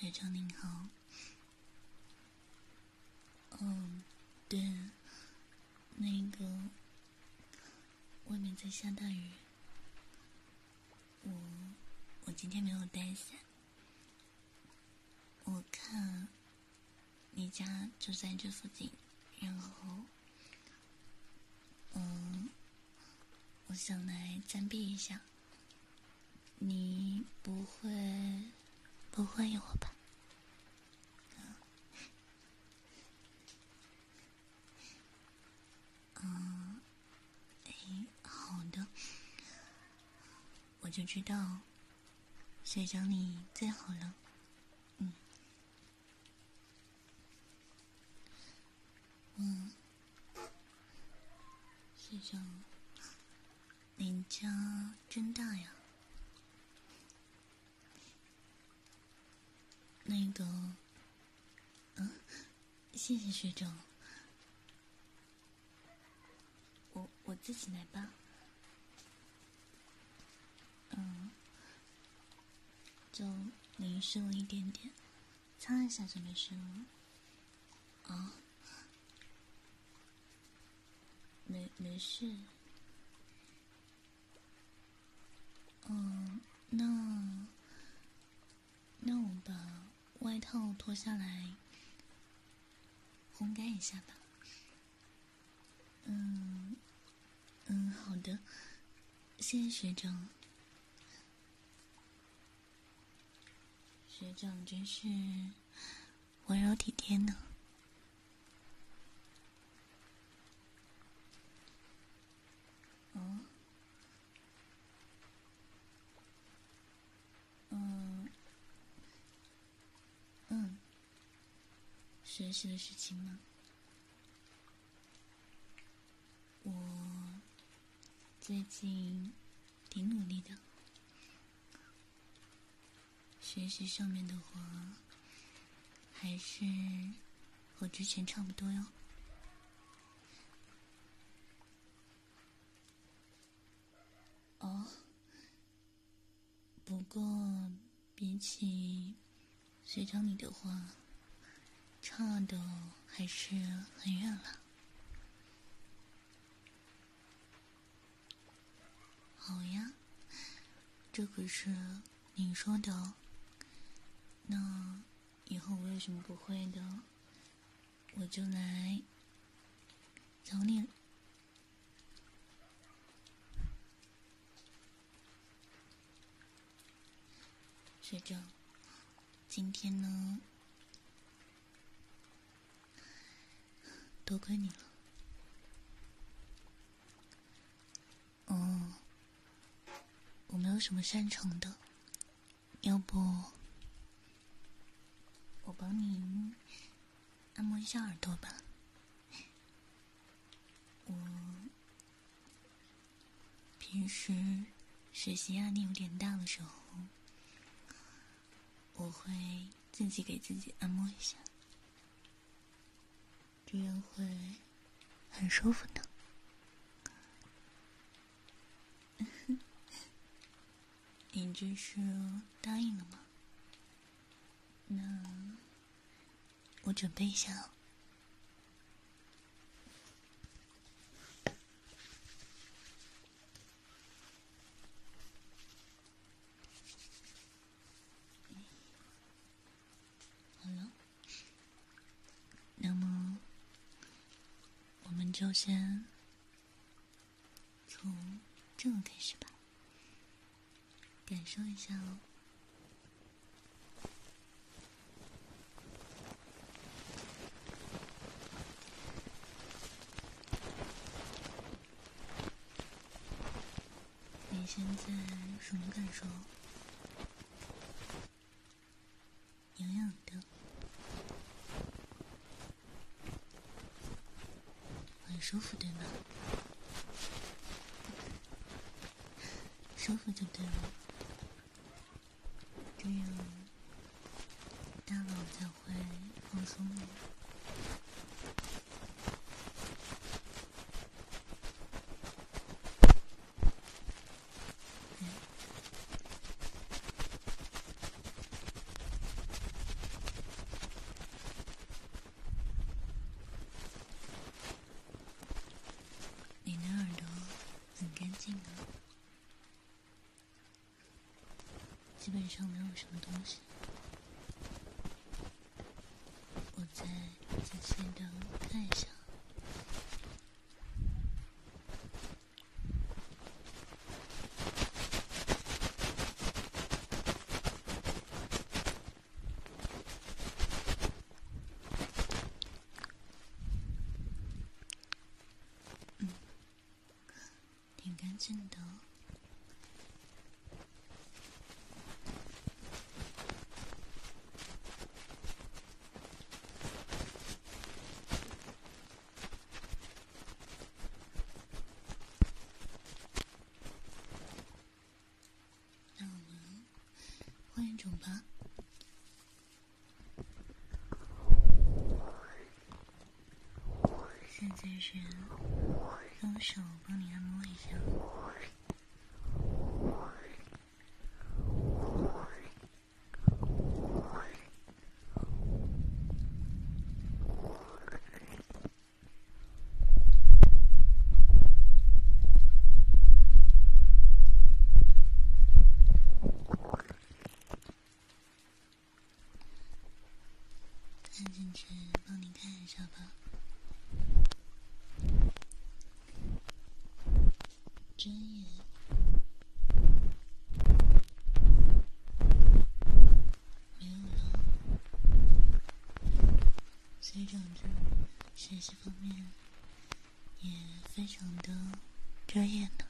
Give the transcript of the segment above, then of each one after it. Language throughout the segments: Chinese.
学长您好。嗯，对，那个外面在下大雨，我我今天没有带伞。我看你家就在这附近，然后嗯，我想来暂避一下。你不会不会我吧？嗯，哎，好的，我就知道学长你最好了。嗯，嗯，学长，您家真大呀。那个，嗯，谢谢学长，我我自己来吧。嗯，就淋湿了一点点，擦一下就没事了。啊，没没事。嗯，那我把。外套脱下来，烘干一下吧。嗯，嗯，好的，谢谢学长。学长真是温柔体贴呢。学习的事情吗？我最近挺努力的，学习上面的话，还是和之前差不多哟。哦，不过比起学长你的话。差的还是很远了。好呀，这可是你说的。那以后我有什么不会的，我就来找你。学长，今天呢？多亏你了。嗯，我没有什么擅长的，要不我帮你按摩一下耳朵吧。我平时学习压力有点大的时候，我会自己给自己按摩一下。这样会很舒服的。你这是答应了吗？那我准备一下哦。就先从这个开始吧，感受一下哦。你现在什么感受？痒痒的。舒服对吗？舒服就对了，这样大脑才会放松的。净了，基本上没有什么东西。我再仔细的看一下。嗯，挺干净的，那我们换一种吧。现在是用手帮你按摩一下。按进去，帮你看一下吧。针眼没有了，所以长着学习方面也非常的专业呢。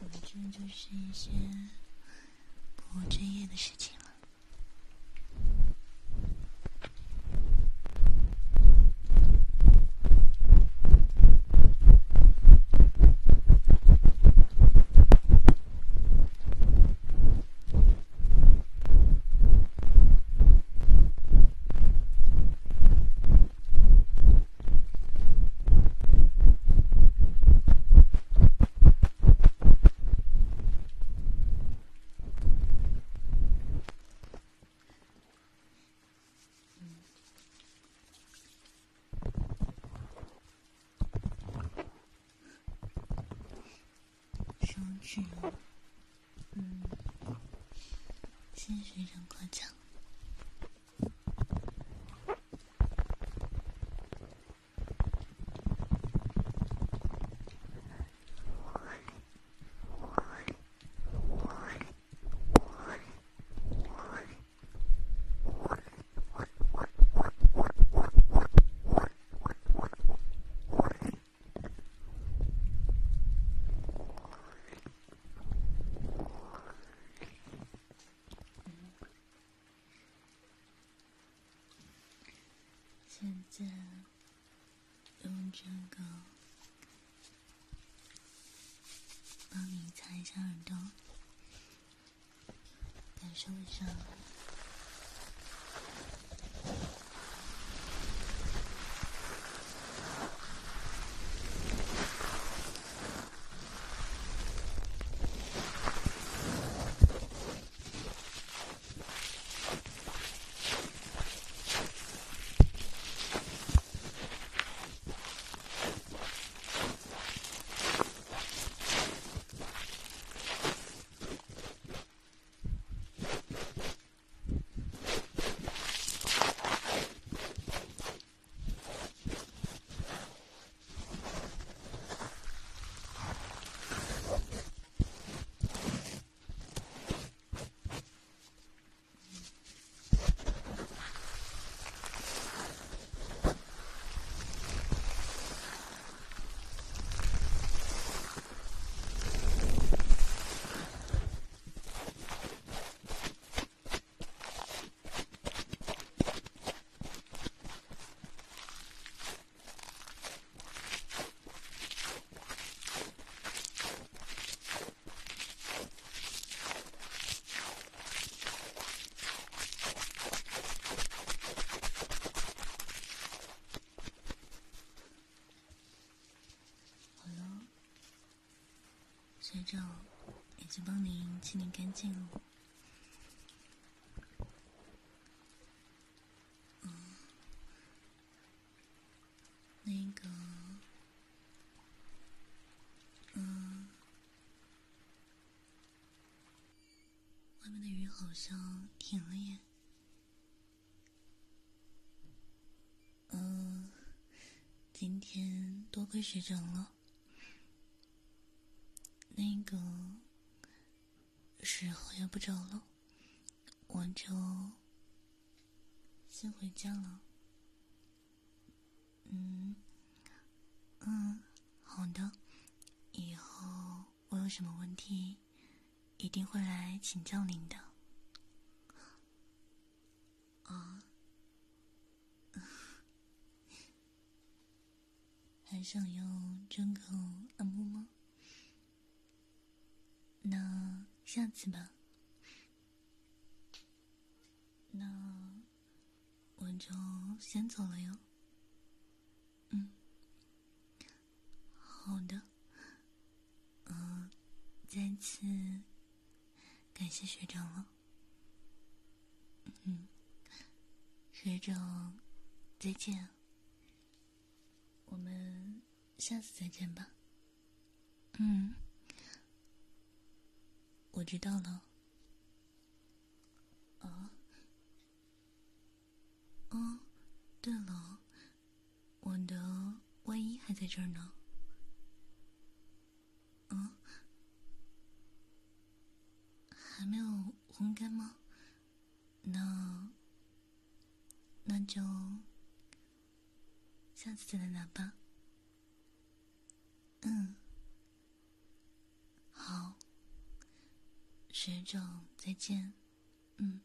反正就是一些不务正业的事情。嗯，谢谢学长夸奖现在用这个帮你擦一下耳朵，感受一下。照已经帮您清理干净了。嗯，那个，外面的雨好像停了耶。嗯，今天多亏学长了。那个时候也不早了，我就先回家了。嗯嗯，好的。以后我有什么问题，一定会来请教您的。啊？还想要针孔按摩吗？那下次吧。那我就先走了哟。嗯，好的。嗯、再次感谢学长了。嗯，学长，再见。我们下次再见吧。嗯。我知道了。啊？哦，对了，我的外衣还在这儿呢。嗯？还没有烘干吗？那那就下次再来拿吧。嗯。好。学长，再见。嗯。